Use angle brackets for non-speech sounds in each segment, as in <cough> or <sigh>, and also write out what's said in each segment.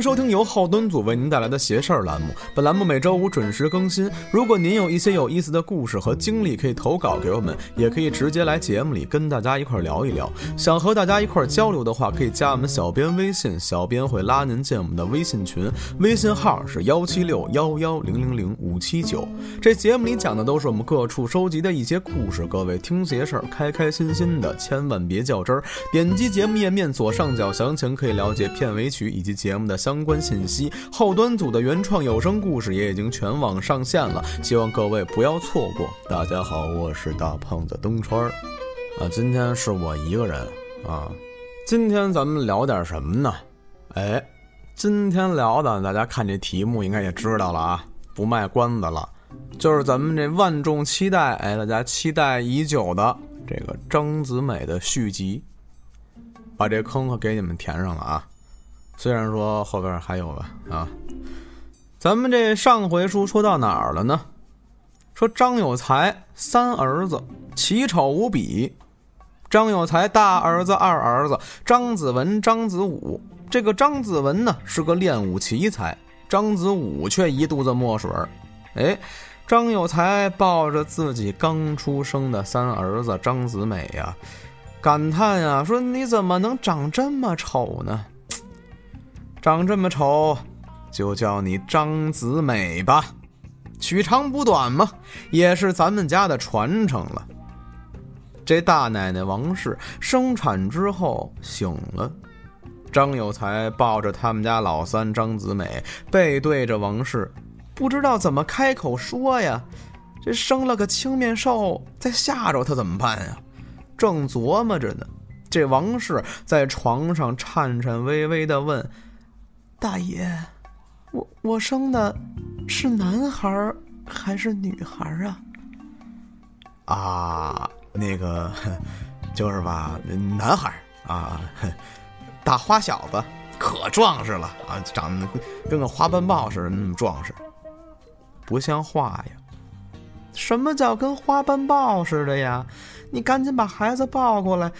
收听由后端组为您带来的“邪事儿”栏目。本栏目每周五准时更新。如果您有一些有意思的故事和经历，可以投稿给我们，也可以直接来节目里跟大家一块聊一聊。想和大家一块交流的话，可以加我们小编微信，小编会拉您进我们的微信群，微信号是幺七六幺幺零零零五七九。这节目里讲的都是我们各处收集的一些故事，各位听邪事儿，开开心心的，千万别较真儿。点击节目页面左上角详情，可以了解片尾曲以及节目的相关信息。后端组的原创有声故事也已经全网上线了，希望各位不要错过。大家好，我是大胖子东川儿，啊，今天是我一个人啊。今天咱们聊点什么呢？哎，今天聊的，大家看这题目应该也知道了啊，不卖关子了，就是咱们这万众期待，哎，大家期待已久的这个张子美的续集，把这坑可给你们填上了啊。虽然说后边还有吧啊，咱们这上回书说到哪儿了呢？说张有才三儿子奇丑无比，张有才大儿子、二儿子张子文、张子武。这个张子文呢是个练武奇才，张子武却一肚子墨水哎，张有才抱着自己刚出生的三儿子张子美呀，感叹呀说：“你怎么能长这么丑呢？”长这么丑，就叫你张子美吧，取长补短嘛，也是咱们家的传承了。这大奶奶王氏生产之后醒了，张有才抱着他们家老三张子美，背对着王氏，不知道怎么开口说呀。这生了个青面兽，再吓着他怎么办呀？正琢磨着呢，这王氏在床上颤颤巍巍地问。大爷，我我生的是男孩还是女孩啊？啊，那个就是吧，男孩啊，大花小子，可壮实了啊，长得跟个花斑豹似的那么壮实，不像话呀！什么叫跟花斑豹似的呀？你赶紧把孩子抱过来。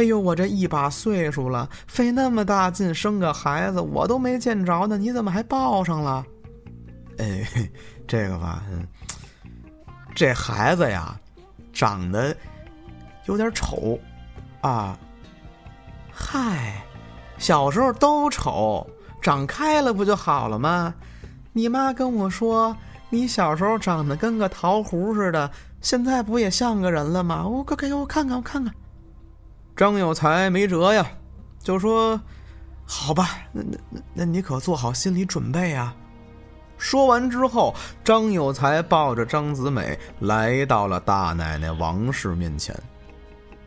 哎呦，我这一把岁数了，费那么大劲生个孩子，我都没见着呢，你怎么还抱上了？哎，<laughs> 这个吧，这孩子呀，长得有点丑啊。嗨，小时候都丑，长开了不就好了吗？你妈跟我说，你小时候长得跟个桃核似的，现在不也像个人了吗？我快给我看看，我看看。张有才没辙呀，就说：“好吧，那那那你可做好心理准备啊。”说完之后，张有才抱着张子美来到了大奶奶王氏面前。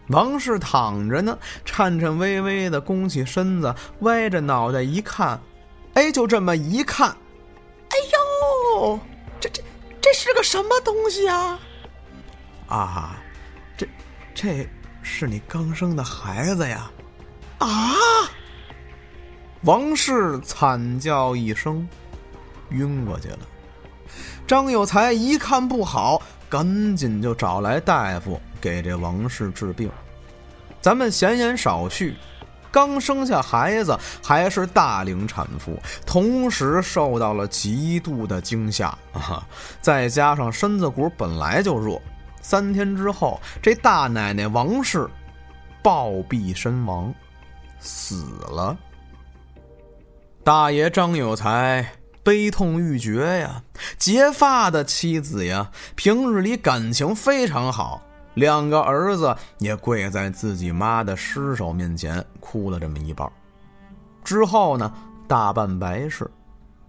王氏躺着呢，颤颤巍巍的弓起身子，歪着脑袋一看，哎，就这么一看，哎呦，这这这是个什么东西啊？啊，这这。是你刚生的孩子呀！啊！王氏惨叫一声，晕过去了。张有才一看不好，赶紧就找来大夫给这王氏治病。咱们闲言少叙，刚生下孩子，还是大龄产妇，同时受到了极度的惊吓啊！再加上身子骨本来就弱。三天之后，这大奶奶王氏暴毙身亡，死了。大爷张有才悲痛欲绝呀，结发的妻子呀，平日里感情非常好，两个儿子也跪在自己妈的尸首面前哭了这么一抱。之后呢，大办白事。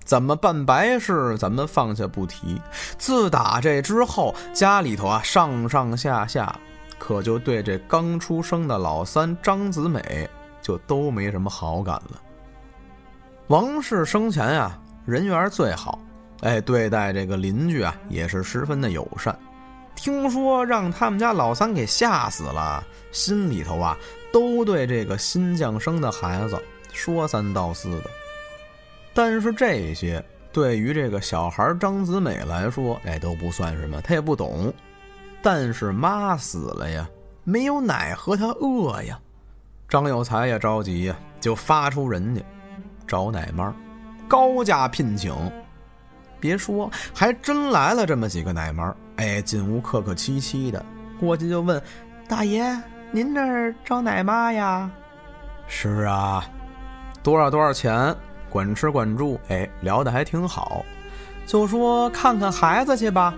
怎么办白事，咱们放下不提。自打这之后，家里头啊，上上下下可就对这刚出生的老三张子美就都没什么好感了。王氏生前啊，人缘最好，哎，对待这个邻居啊也是十分的友善。听说让他们家老三给吓死了，心里头啊都对这个新降生的孩子说三道四的。但是这些对于这个小孩张子美来说，哎，都不算什么，他也不懂。但是妈死了呀，没有奶和他饿呀。张有才也着急呀，就发出人家找奶妈。高价聘请。别说，还真来了这么几个奶妈，哎，进屋客客气气的，过去就问：“大爷，您这儿招奶妈呀？”“是啊，多少多少钱？管吃管住。”哎，聊得还挺好，就说看看孩子去吧。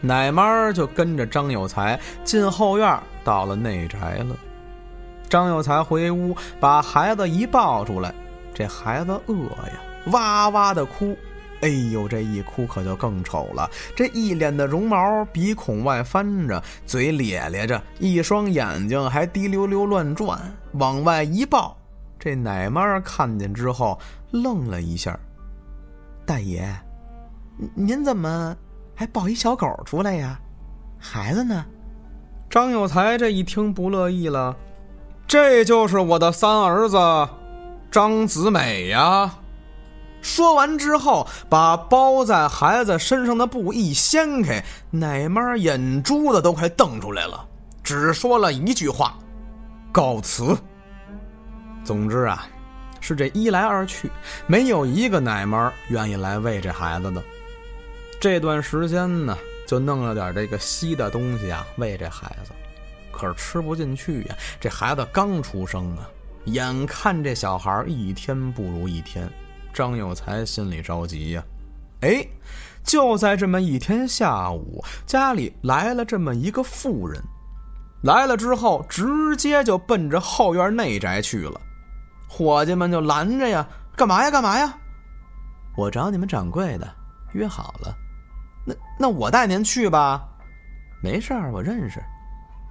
奶妈就跟着张有才进后院，到了内宅了。张有才回屋，把孩子一抱出来，这孩子饿呀，哇哇的哭。哎呦，这一哭可就更丑了，这一脸的绒毛，鼻孔外翻着，嘴咧咧着，一双眼睛还滴溜溜乱转，往外一抱。这奶妈看见之后愣了一下：“大爷，您怎么还抱一小狗出来呀？孩子呢？”张有才这一听不乐意了：“这就是我的三儿子，张子美呀。”说完之后，把包在孩子身上的布一掀开，奶妈眼珠子都快瞪出来了，只说了一句话：“告辞。”总之啊，是这一来二去，没有一个奶妈愿意来喂这孩子的。这段时间呢，就弄了点这个稀的东西啊，喂这孩子，可是吃不进去呀。这孩子刚出生啊，眼看这小孩一天不如一天。张有才心里着急呀，哎，就在这么一天下午，家里来了这么一个妇人，来了之后，直接就奔着后院内宅去了。伙计们就拦着呀，干嘛呀？干嘛呀？我找你们掌柜的，约好了。那那我带您去吧。没事儿，我认识。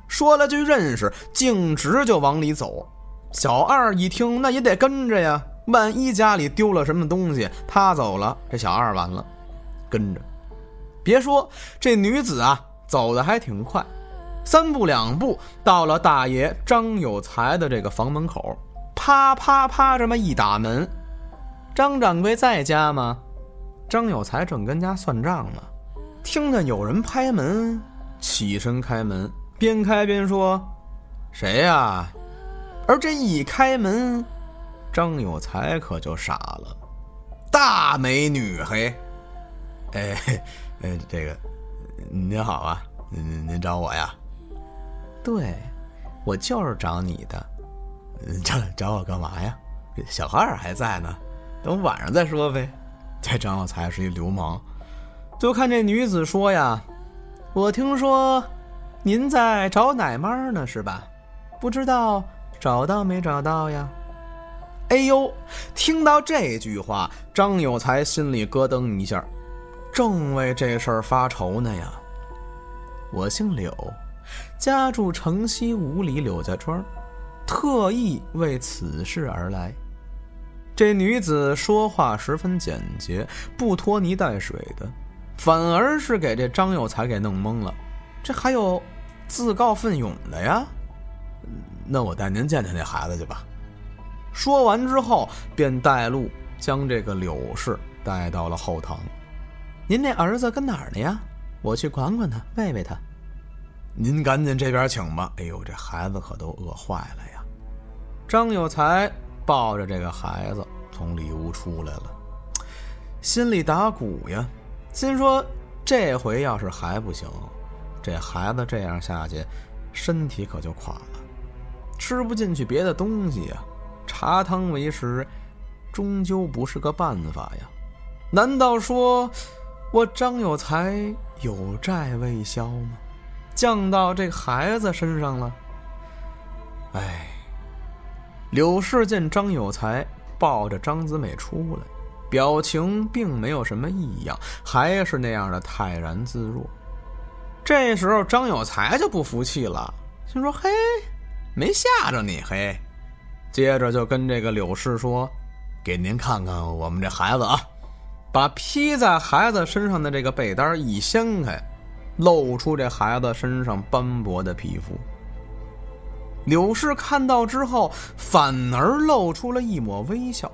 说了句认识，径直就往里走。小二一听，那也得跟着呀。万一家里丢了什么东西，他走了，这小二完了，跟着。别说这女子啊，走的还挺快，三步两步到了大爷张有才的这个房门口，啪啪啪这么一打门，张掌柜在家吗？张有才正跟家算账呢，听见有人拍门，起身开门，边开边说：“谁呀？”而这一开门。张有才可就傻了，大美女嘿，哎哎，这个您好啊，您您找我呀？对，我就是找你的，<laughs> 找找我干嘛呀？小孩儿还在呢，等晚上再说呗。这张有才是一流氓，就看这女子说呀，我听说您在找奶妈呢，是吧？不知道找到没找到呀？哎呦！听到这句话，张有才心里咯噔一下，正为这事儿发愁呢呀。我姓柳，家住城西五里柳家庄，特意为此事而来。这女子说话十分简洁，不拖泥带水的，反而是给这张有才给弄懵了。这还有自告奋勇的呀？那我带您见见那孩子去吧。说完之后，便带路将这个柳氏带到了后堂。您那儿子跟哪儿呢呀？我去管管他，喂喂他。您赶紧这边请吧。哎呦，这孩子可都饿坏了呀！张有才抱着这个孩子从里屋出来了，心里打鼓呀，心说这回要是还不行，这孩子这样下去，身体可就垮了，吃不进去别的东西呀。茶汤为食，终究不是个办法呀！难道说我张有才有债未消吗？降到这孩子身上了？哎，柳氏见张有才抱着张子美出来，表情并没有什么异样，还是那样的泰然自若。这时候张有才就不服气了，心说：“嘿，没吓着你嘿。”接着就跟这个柳氏说：“给您看看我们这孩子啊！”把披在孩子身上的这个被单一掀开，露出这孩子身上斑驳的皮肤。柳氏看到之后，反而露出了一抹微笑，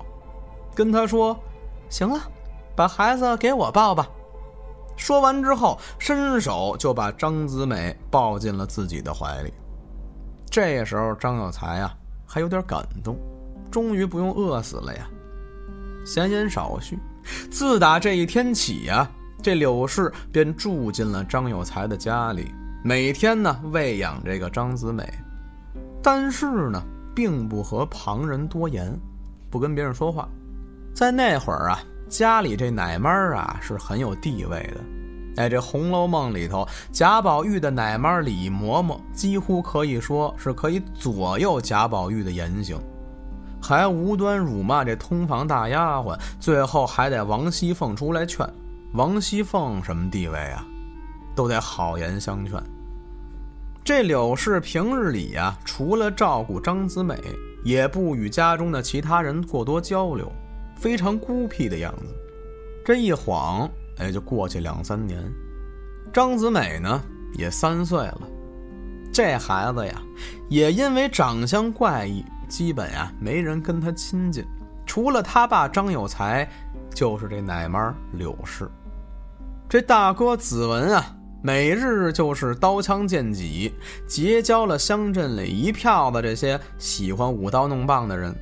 跟他说：“行了，把孩子给我抱吧。”说完之后，伸手就把张子美抱进了自己的怀里。这时候，张有才啊。还有点感动，终于不用饿死了呀！闲言少叙。自打这一天起呀，这柳氏便住进了张有才的家里，每天呢喂养这个张子美。但是呢，并不和旁人多言，不跟别人说话。在那会儿啊，家里这奶妈啊是很有地位的。哎，这《红楼梦》里头，贾宝玉的奶妈李嬷嬷几乎可以说是可以左右贾宝玉的言行，还无端辱骂这通房大丫鬟，最后还得王熙凤出来劝。王熙凤什么地位啊？都得好言相劝。这柳氏平日里呀，除了照顾张子美，也不与家中的其他人过多交流，非常孤僻的样子。这一晃。哎，就过去两三年，张子美呢也三岁了。这孩子呀，也因为长相怪异，基本呀没人跟他亲近，除了他爸张有才，就是这奶妈柳氏。这大哥子文啊，每日就是刀枪剑戟，结交了乡镇里一票的这些喜欢舞刀弄棒的人，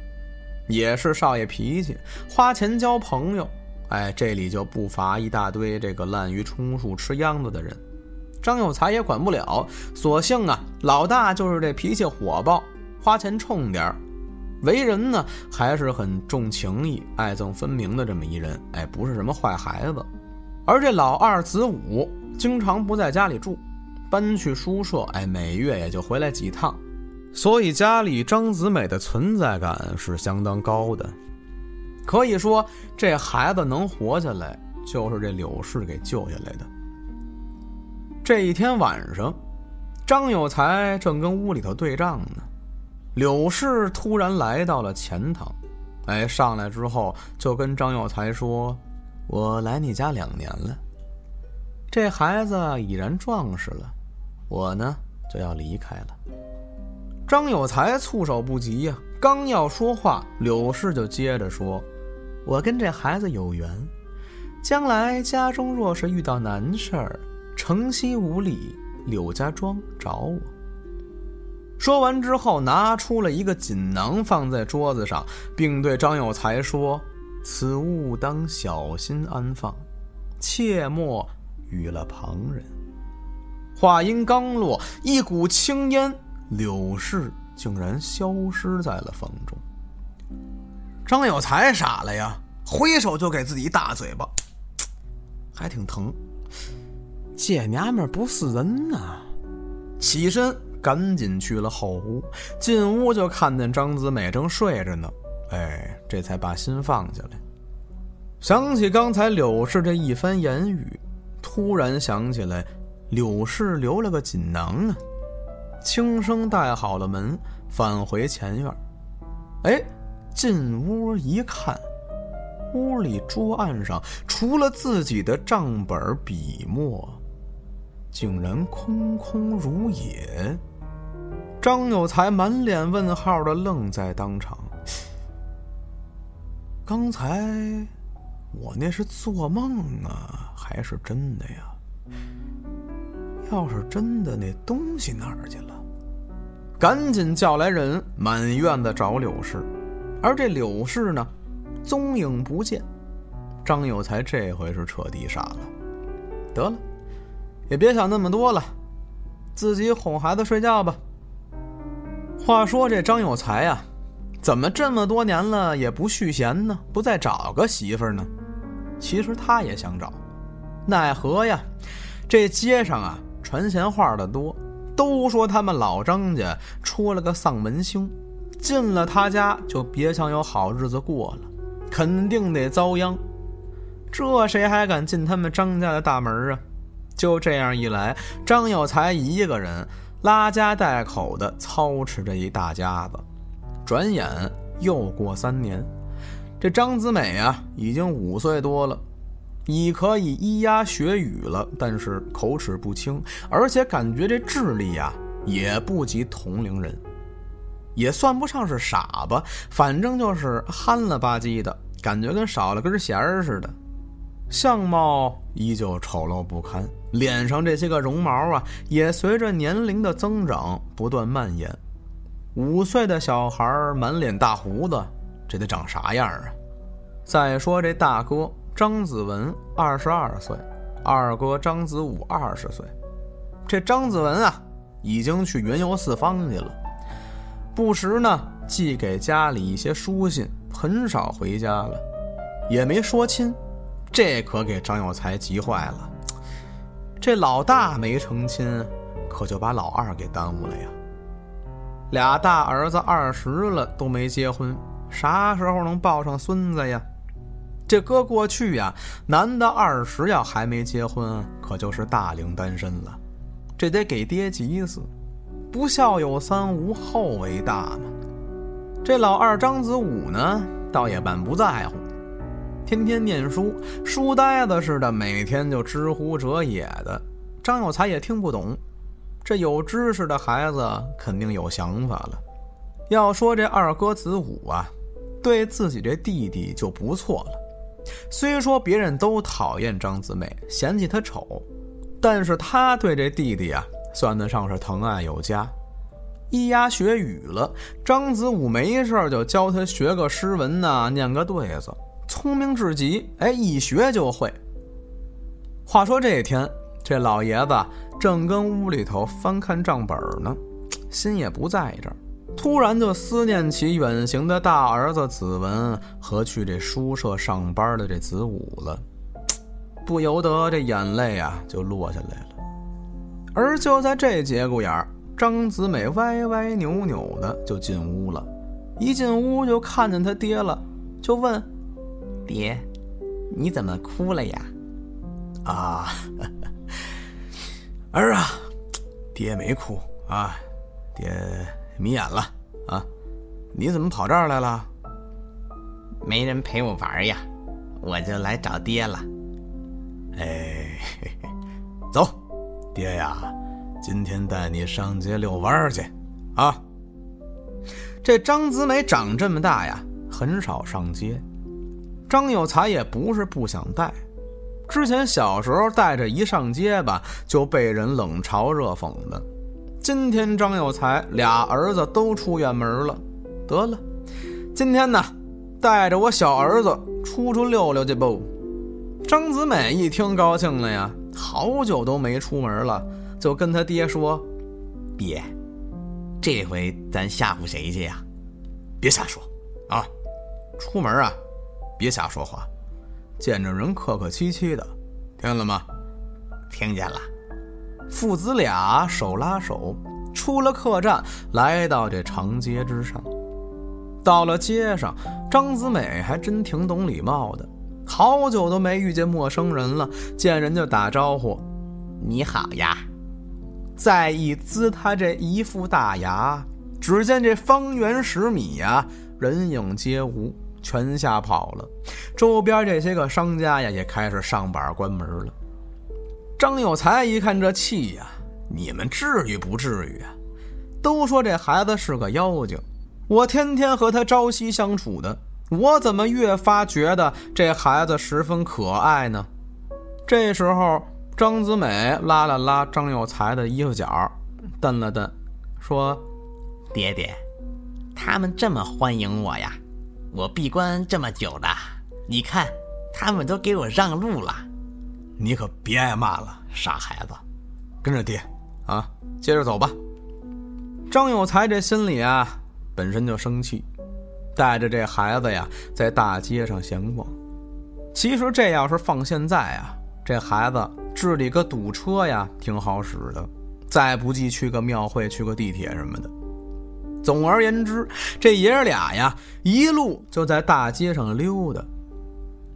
也是少爷脾气，花钱交朋友。哎，这里就不乏一大堆这个滥竽充数、吃秧子的人。张有才也管不了，索性啊，老大就是这脾气火爆，花钱冲点儿，为人呢还是很重情义、爱憎分明的这么一人。哎，不是什么坏孩子。而这老二子午经常不在家里住，搬去书社，哎，每月也就回来几趟，所以家里张子美的存在感是相当高的。可以说，这孩子能活下来，就是这柳氏给救下来的。这一天晚上，张有才正跟屋里头对账呢，柳氏突然来到了前堂，哎，上来之后就跟张有才说：“我来你家两年了，这孩子已然壮实了，我呢就要离开了。”张有才措手不及呀，刚要说话，柳氏就接着说。我跟这孩子有缘，将来家中若是遇到难事儿，城西五里柳家庄找我。说完之后，拿出了一个锦囊，放在桌子上，并对张有才说：“此物当小心安放，切莫与了旁人。”话音刚落，一股青烟，柳氏竟然消失在了房中。张有才傻了呀，挥手就给自己一大嘴巴，还挺疼。这娘们不是人呐！起身赶紧去了后屋，进屋就看见张子美正睡着呢。哎，这才把心放下来。想起刚才柳氏这一番言语，突然想起来，柳氏留了个锦囊啊，轻声带好了门，返回前院。哎。进屋一看，屋里桌案上除了自己的账本笔墨，竟然空空如也。张有才满脸问号的愣在当场。刚才我那是做梦啊，还是真的呀？要是真的，那东西哪儿去了？赶紧叫来人，满院子找柳氏。而这柳氏呢，踪影不见。张有才这回是彻底傻了。得了，也别想那么多了，自己哄孩子睡觉吧。话说这张有才呀，怎么这么多年了也不续弦呢？不再找个媳妇儿呢？其实他也想找，奈何呀，这街上啊传闲话的多，都说他们老张家出了个丧门星。进了他家就别想有好日子过了，肯定得遭殃。这谁还敢进他们张家的大门啊？就这样一来，张有才一个人拉家带口的操持着一大家子。转眼又过三年，这张子美啊已经五岁多了，已可以咿呀学语了，但是口齿不清，而且感觉这智力呀也不及同龄人。也算不上是傻吧，反正就是憨了吧唧的感觉，跟少了根弦似的。相貌依旧丑陋不堪，脸上这些个绒毛啊，也随着年龄的增长不断蔓延。五岁的小孩满脸大胡子，这得长啥样啊？再说这大哥张子文二十二岁，二哥张子武二十岁。这张子文啊，已经去云游四方去了，不时呢寄给家里一些书信，很少回家了，也没说亲，这可给张有才急坏了。这老大没成亲，可就把老二给耽误了呀。俩大儿子二十了都没结婚，啥时候能抱上孙子呀？这搁过去呀，男的二十要还没结婚，可就是大龄单身了。这得给爹急死，不孝有三，无后为大嘛。这老二张子武呢，倒也满不在乎，天天念书，书呆子似的，每天就知乎者也的。张有才也听不懂，这有知识的孩子肯定有想法了。要说这二哥子武啊，对自己这弟弟就不错了。虽说别人都讨厌张子美，嫌弃他丑。但是他对这弟弟啊，算得上是疼爱有加。咿呀学语了，张子武没事就教他学个诗文呐，念个对子，聪明至极。哎，一学就会。话说这天，这老爷子正跟屋里头翻看账本呢，心也不在这儿，突然就思念起远行的大儿子子文和去这书社上班的这子武了。<tsk> 不由得这眼泪啊就落下来了，而就在这节骨眼儿，张子美歪歪扭扭的就进屋了，一进屋就看见他爹了，就问：“爹，你怎么哭了呀？”“啊，<laughs> 儿啊，爹没哭啊，爹迷眼了啊，你怎么跑这儿来了？”“没人陪我玩呀，我就来找爹了。”哎，走，爹呀，今天带你上街遛弯去，啊！这张子美长这么大呀，很少上街。张有才也不是不想带，之前小时候带着一上街吧，就被人冷嘲热讽的。今天张有才俩儿子都出远门了，得了，今天呢，带着我小儿子出出溜溜去不？张子美一听高兴了呀，好久都没出门了，就跟他爹说：“爹，这回咱吓唬谁去呀？别瞎说啊！出门啊，别瞎说话，见着人客客气气的，听见了吗？听见了。”父子俩手拉手出了客栈，来到这长街之上。到了街上，张子美还真挺懂礼貌的。好久都没遇见陌生人了，见人就打招呼：“你好呀！”再一呲他这一副大牙，只见这方圆十米呀，人影皆无，全吓跑了。周边这些个商家呀，也开始上板关门了。张有才一看这气呀，你们至于不至于啊？都说这孩子是个妖精，我天天和他朝夕相处的。我怎么越发觉得这孩子十分可爱呢？这时候，张子美拉了拉张有才的衣服角，瞪了瞪，说：“爹爹，他们这么欢迎我呀！我闭关这么久了，你看，他们都给我让路了。你可别挨骂了，傻孩子，跟着爹啊，接着走吧。”张有才这心里啊，本身就生气。带着这孩子呀，在大街上闲逛。其实这要是放现在啊，这孩子治理个堵车呀，挺好使的。再不济去个庙会，去个地铁什么的。总而言之，这爷俩呀，一路就在大街上溜达。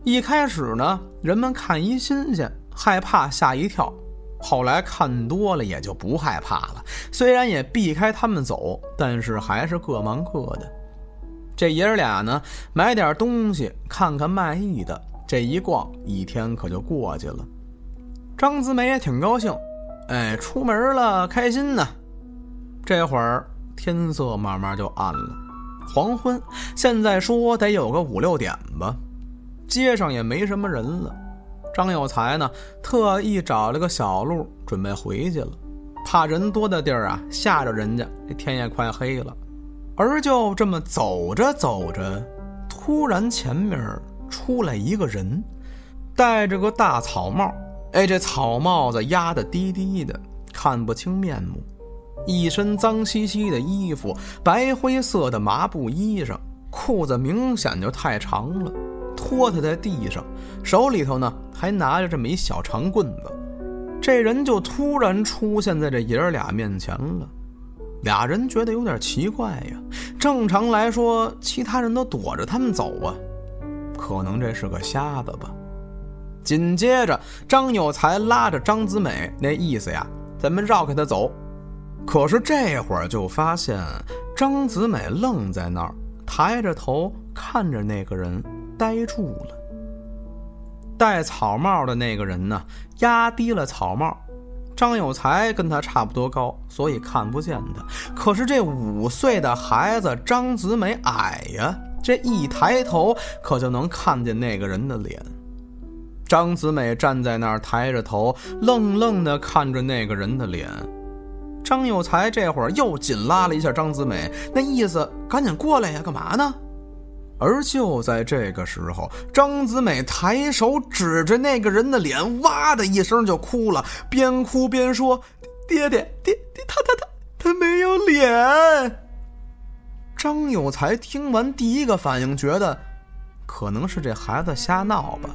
一开始呢，人们看一新鲜，害怕吓一跳；后来看多了，也就不害怕了。虽然也避开他们走，但是还是各忙各的。这爷儿俩呢，买点东西，看看卖艺的。这一逛，一天可就过去了。张子美也挺高兴，哎，出门了，开心呢。这会儿天色慢慢就暗了，黄昏，现在说得有个五六点吧。街上也没什么人了。张有才呢，特意找了个小路，准备回去了，怕人多的地儿啊吓着人家。这天也快黑了。而就这么走着走着，突然前面出来一个人，戴着个大草帽。哎，这草帽子压得低低的，看不清面目。一身脏兮兮的衣服，白灰色的麻布衣裳，裤子明显就太长了，拖他在地上，手里头呢还拿着这么一小长棍子。这人就突然出现在这爷儿俩面前了，俩人觉得有点奇怪呀。正常来说，其他人都躲着他们走啊，可能这是个瞎子吧。紧接着，张有才拉着张子美，那意思呀，咱们绕开他走。可是这会儿就发现张子美愣在那儿，抬着头看着那个人，呆住了。戴草帽的那个人呢，压低了草帽。张有才跟他差不多高，所以看不见他。可是这五岁的孩子张子美矮呀，这一抬头可就能看见那个人的脸。张子美站在那儿，抬着头，愣愣地看着那个人的脸。张有才这会儿又紧拉了一下张子美，那意思赶紧过来呀，干嘛呢？而就在这个时候，张子美抬手指着那个人的脸，哇的一声就哭了，边哭边说：“爹爹，爹爹，他他他他没有脸。”张有才听完，第一个反应觉得，可能是这孩子瞎闹吧。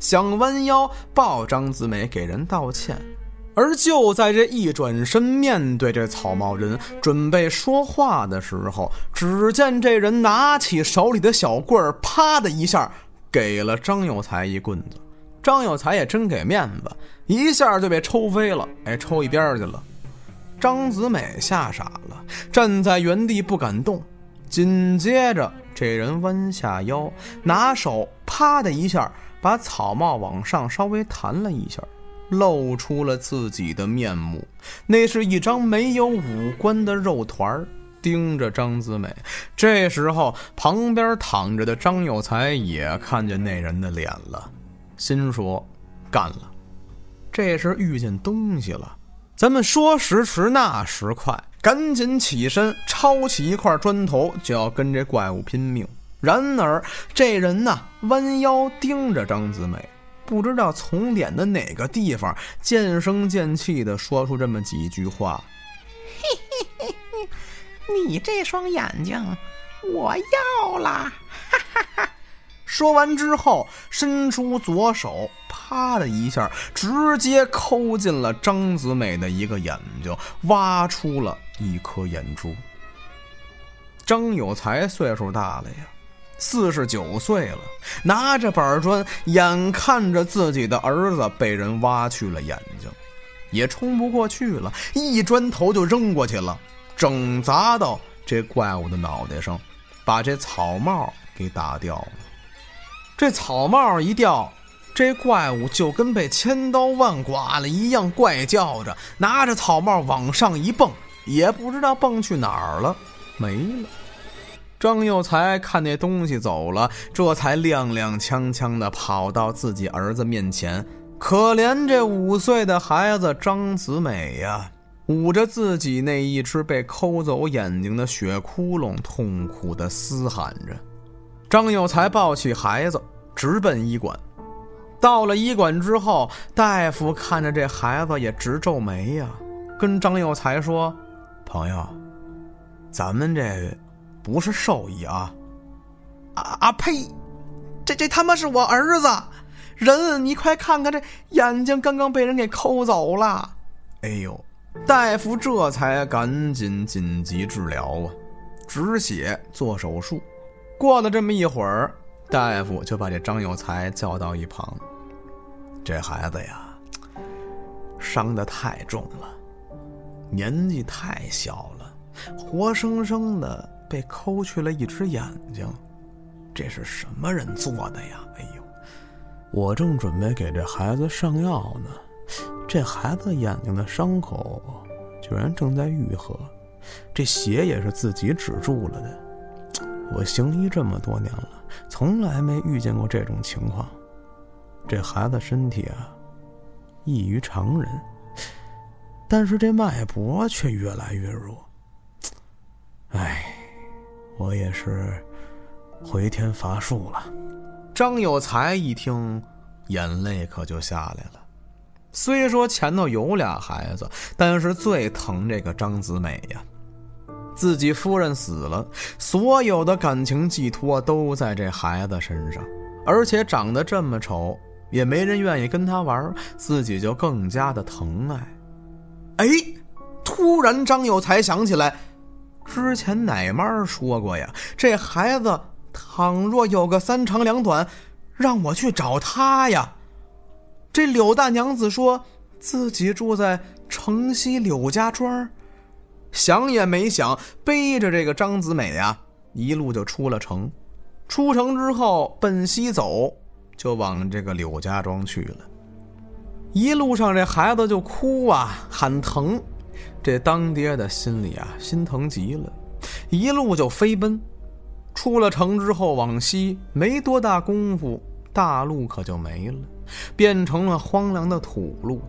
想弯腰抱张子美给人道歉，而就在这一转身面对这草帽人准备说话的时候，只见这人拿起手里的小棍儿，啪的一下给了张有才一棍子。张有才也真给面子，一下就被抽飞了，哎，抽一边去了。张子美吓傻了，站在原地不敢动。紧接着，这人弯下腰，拿手啪的一下。把草帽往上稍微弹了一下，露出了自己的面目。那是一张没有五官的肉团儿盯着张子美。这时候，旁边躺着的张有才也看见那人的脸了，心说：“干了，这是遇见东西了。”咱们说时迟，那时快，赶紧起身，抄起一块砖头，就要跟这怪物拼命。然而，这人呢，弯腰盯着张子美，不知道从脸的哪个地方，渐声渐气地说出这么几句话：“嘿嘿嘿嘿，你这双眼睛，我要啦！”哈哈哈。说完之后，伸出左手，啪的一下，直接抠进了张子美的一个眼睛，挖出了一颗眼珠。张有才岁数大了呀。四十九岁了，拿着板砖，眼看着自己的儿子被人挖去了眼睛，也冲不过去了，一砖头就扔过去了，整砸到这怪物的脑袋上，把这草帽给打掉了。这草帽一掉，这怪物就跟被千刀万剐了一样，怪叫着，拿着草帽往上一蹦，也不知道蹦去哪儿了，没了。张有才看那东西走了，这才踉踉跄跄地跑到自己儿子面前。可怜这五岁的孩子张子美呀，捂着自己那一只被抠走眼睛的血窟窿，痛苦地嘶喊着。张有才抱起孩子，直奔医馆。到了医馆之后，大夫看着这孩子也直皱眉呀，跟张有才说：“朋友，咱们这……”不是兽医啊！啊啊呸！这这他妈是我儿子！人，你快看看，这眼睛刚刚被人给抠走了！哎呦，大夫这才赶紧紧急治疗啊，止血做手术。过了这么一会儿，大夫就把这张有才叫到一旁。这孩子呀，伤的太重了，年纪太小了，活生生的。被抠去了一只眼睛，这是什么人做的呀？哎呦，我正准备给这孩子上药呢，这孩子眼睛的伤口居然正在愈合，这血也是自己止住了的。我行医这么多年了，从来没遇见过这种情况。这孩子身体啊，异于常人，但是这脉搏却越来越弱。哎。我也是回天乏术了。张有才一听，眼泪可就下来了。虽说前头有俩孩子，但是最疼这个张子美呀。自己夫人死了，所有的感情寄托都在这孩子身上，而且长得这么丑，也没人愿意跟他玩，自己就更加的疼爱。哎，突然张有才想起来，之前奶妈说过呀，这孩子倘若有个三长两短，让我去找他呀。这柳大娘子说自己住在城西柳家庄。想也没想，背着这个张子美呀，一路就出了城。出城之后，奔西走，就往这个柳家庄去了。一路上，这孩子就哭啊，喊疼。这当爹的心里啊，心疼极了，一路就飞奔。出了城之后，往西没多大功夫，大路可就没了，变成了荒凉的土路。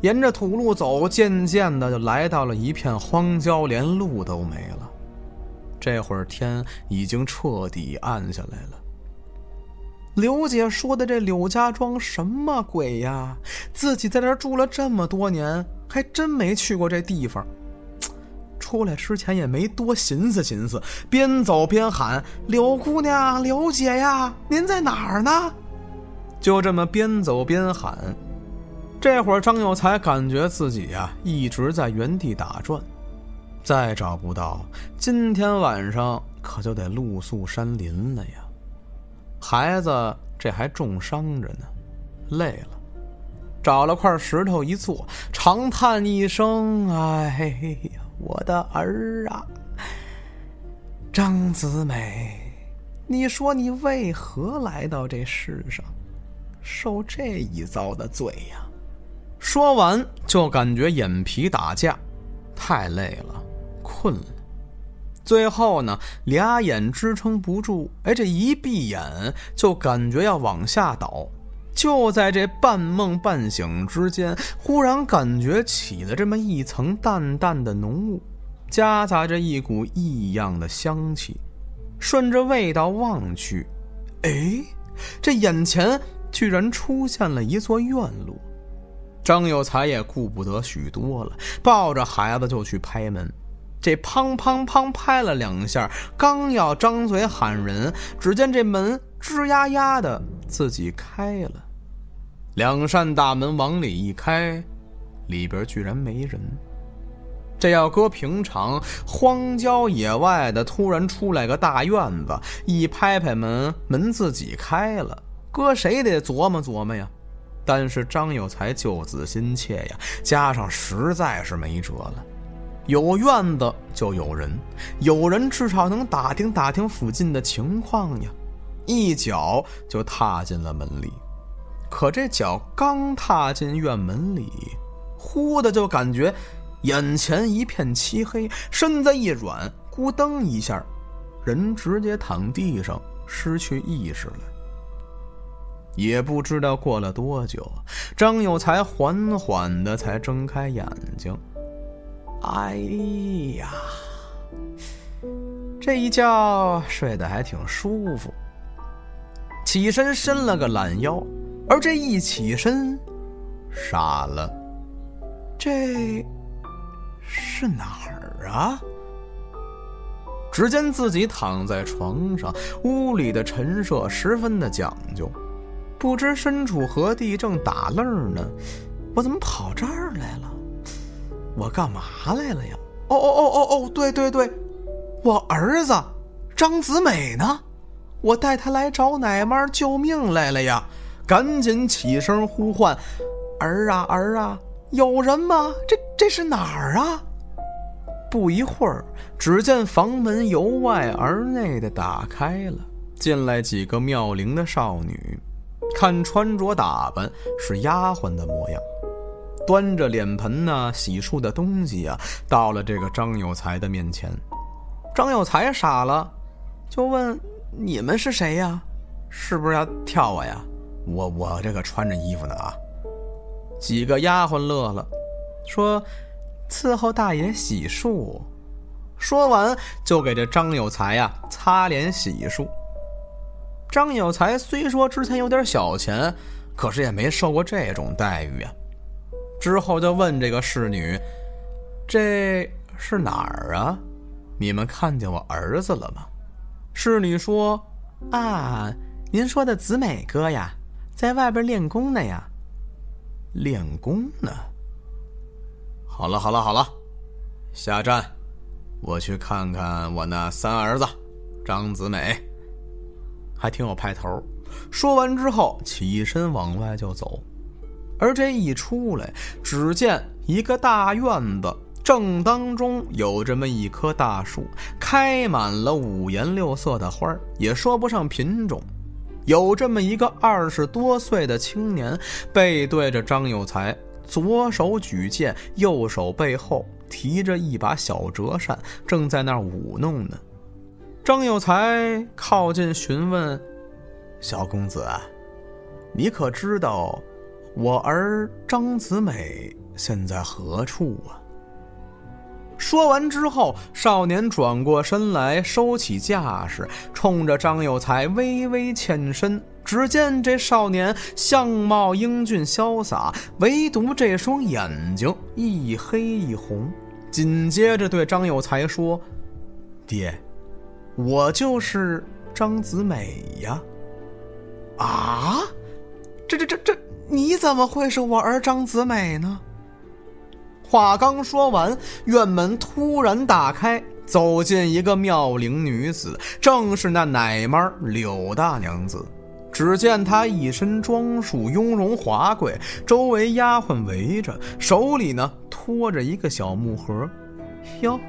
沿着土路走，渐渐的就来到了一片荒郊，连路都没了。这会儿天已经彻底暗下来了。刘姐说的这柳家庄什么鬼呀？自己在这住了这么多年，还真没去过这地方。出来之前也没多寻思寻思，边走边喊：“柳姑娘，柳姐呀，您在哪儿呢？”就这么边走边喊。这会儿，张有才感觉自己呀一直在原地打转，再找不到，今天晚上可就得露宿山林了呀。孩子这还重伤着呢，累了，找了块石头一坐，长叹一声：“哎呀，我的儿啊，张子美，你说你为何来到这世上，受这一遭的罪呀？”说完，就感觉眼皮打架，太累了，困了。最后呢，俩眼支撑不住，哎，这一闭眼就感觉要往下倒。就在这半梦半醒之间，忽然感觉起了这么一层淡淡的浓雾，夹杂着一股异样的香气。顺着味道望去，哎，这眼前居然出现了一座院落。张有才也顾不得许多了，抱着孩子就去拍门。这砰砰砰拍了两下，刚要张嘴喊人，只见这门吱呀呀的自己开了。两扇大门往里一开，里边居然没人。这要搁平常，荒郊野外的，突然出来个大院子，一拍拍门，门自己开了，搁谁得琢磨琢磨呀。但是张有才救子心切呀，加上实在是没辙了。有院子就有人，有人至少能打听打听附近的情况呀。一脚就踏进了门里，可这脚刚踏进院门里，忽的就感觉眼前一片漆黑，身子一软，咕噔一下，人直接躺地上，失去意识了。也不知道过了多久，张有才缓缓的才睁开眼睛。哎呀，这一觉睡得还挺舒服。起身伸了个懒腰，而这一起身，傻了。这是哪儿啊？只见自己躺在床上，屋里的陈设十分的讲究。不知身处何地，正打愣呢，我怎么跑这儿来了？我干嘛来了呀？哦哦哦哦哦，对对对，我儿子张子美呢？我带他来找奶妈救命来了呀！赶紧起身呼唤：“儿啊儿啊，有人吗？这这是哪儿啊？”不一会儿，只见房门由外而内的打开了，进来几个妙龄的少女。看穿着打扮是丫鬟的模样，端着脸盆呢、洗漱的东西呀，到了这个张有才的面前。张有才傻了，就问：“你们是谁呀？是不是要跳我呀？我我这个穿着衣服呢啊！”几个丫鬟乐了，说：“伺候大爷洗漱。”说完就给这张有才呀擦脸洗漱。张有才虽说之前有点小钱，可是也没受过这种待遇啊。之后就问这个侍女：“这是哪儿啊？你们看见我儿子了吗？”侍女说：“啊，您说的子美哥呀，在外边练功呢呀。练功呢？好了好了好了，下站，我去看看我那三儿子张子美。”还挺有派头。说完之后，起身往外就走。而这一出来，只见一个大院子，正当中有这么一棵大树，开满了五颜六色的花也说不上品种。有这么一个二十多岁的青年，背对着张有才，左手举剑，右手背后提着一把小折扇，正在那儿舞弄呢。张有才靠近询问：“小公子，你可知道我儿张子美现在何处啊？”说完之后，少年转过身来，收起架势，冲着张有才微微欠身。只见这少年相貌英俊潇洒，唯独这双眼睛一黑一红。紧接着对张有才说：“爹。”我就是张子美呀！啊，这这这这，你怎么会是我儿张子美呢？话刚说完，院门突然打开，走进一个妙龄女子，正是那奶妈柳大娘子。只见她一身装束，雍容华贵，周围丫鬟围着，手里呢托着一个小木盒。哟，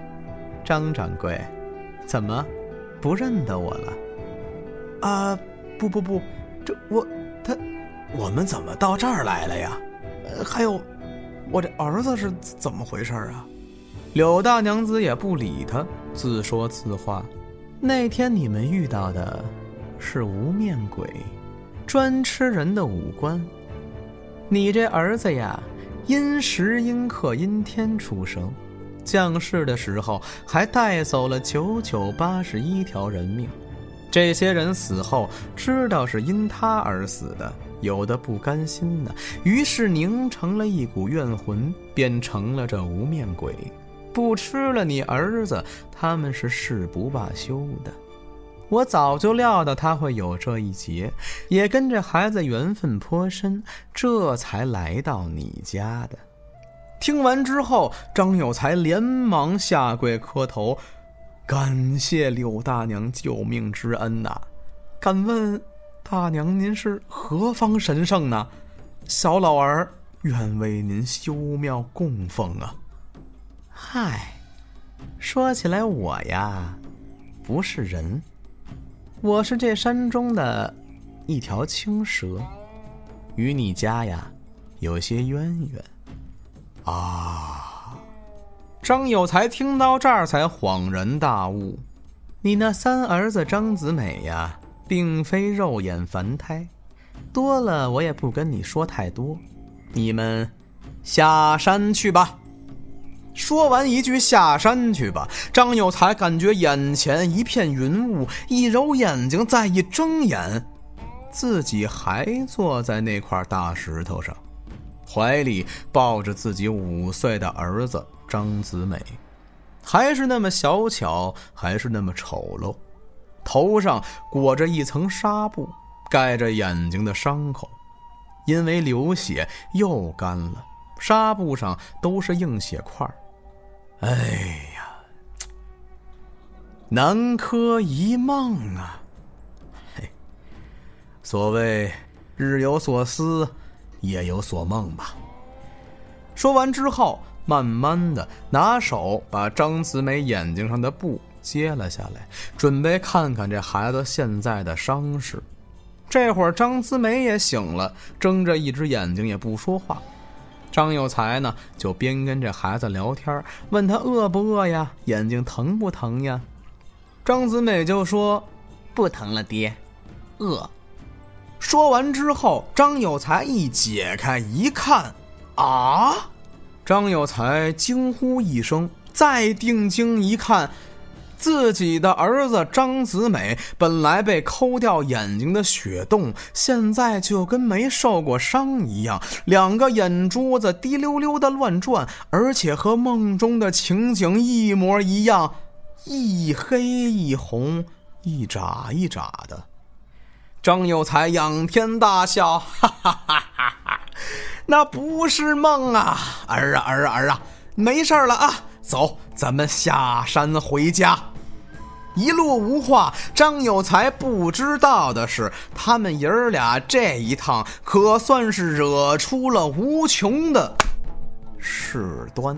张掌柜，怎么？不认得我了，啊，不不不，这我他，我们怎么到这儿来了呀？还有，我这儿子是怎么回事啊？柳大娘子也不理他，自说自话。那天你们遇到的，是无面鬼，专吃人的五官。你这儿子呀，因时因刻因天出生。降世的时候，还带走了九九八十一条人命。这些人死后，知道是因他而死的，有的不甘心呢，于是凝成了一股怨魂，变成了这无面鬼，不吃了你儿子，他们是誓不罢休的。我早就料到他会有这一劫，也跟这孩子缘分颇深，这才来到你家的。听完之后，张有才连忙下跪磕头，感谢柳大娘救命之恩呐！敢问大娘您是何方神圣呢？小老儿愿为您修庙供奉啊！嗨，说起来我呀，不是人，我是这山中的一条青蛇，与你家呀有些渊源。啊！张有才听到这儿才恍然大悟，你那三儿子张子美呀，并非肉眼凡胎。多了我也不跟你说太多，你们下山去吧。说完一句“下山去吧”，张有才感觉眼前一片云雾，一揉眼睛，再一睁眼，自己还坐在那块大石头上。怀里抱着自己五岁的儿子张子美，还是那么小巧，还是那么丑陋，头上裹着一层纱布，盖着眼睛的伤口，因为流血又干了，纱布上都是硬血块哎呀，南柯一梦啊！嘿，所谓日有所思。夜有所梦吧。说完之后，慢慢的拿手把张子美眼睛上的布接了下来，准备看看这孩子现在的伤势。这会儿张子美也醒了，睁着一只眼睛也不说话。张有才呢，就边跟这孩子聊天，问他饿不饿呀，眼睛疼不疼呀？张子美就说：“不疼了，爹，饿。”说完之后，张有才一解开一看，啊！张有才惊呼一声，再定睛一看，自己的儿子张子美本来被抠掉眼睛的血洞，现在就跟没受过伤一样，两个眼珠子滴溜溜的乱转，而且和梦中的情景一模一样，一黑一红，一眨一眨的。张有才仰天大笑，哈 <laughs> 哈哈哈哈！那不是梦啊，儿啊儿啊儿啊，没事了啊，走，咱们下山回家。一路无话，张有才不知道的是，他们爷儿俩这一趟可算是惹出了无穷的事端。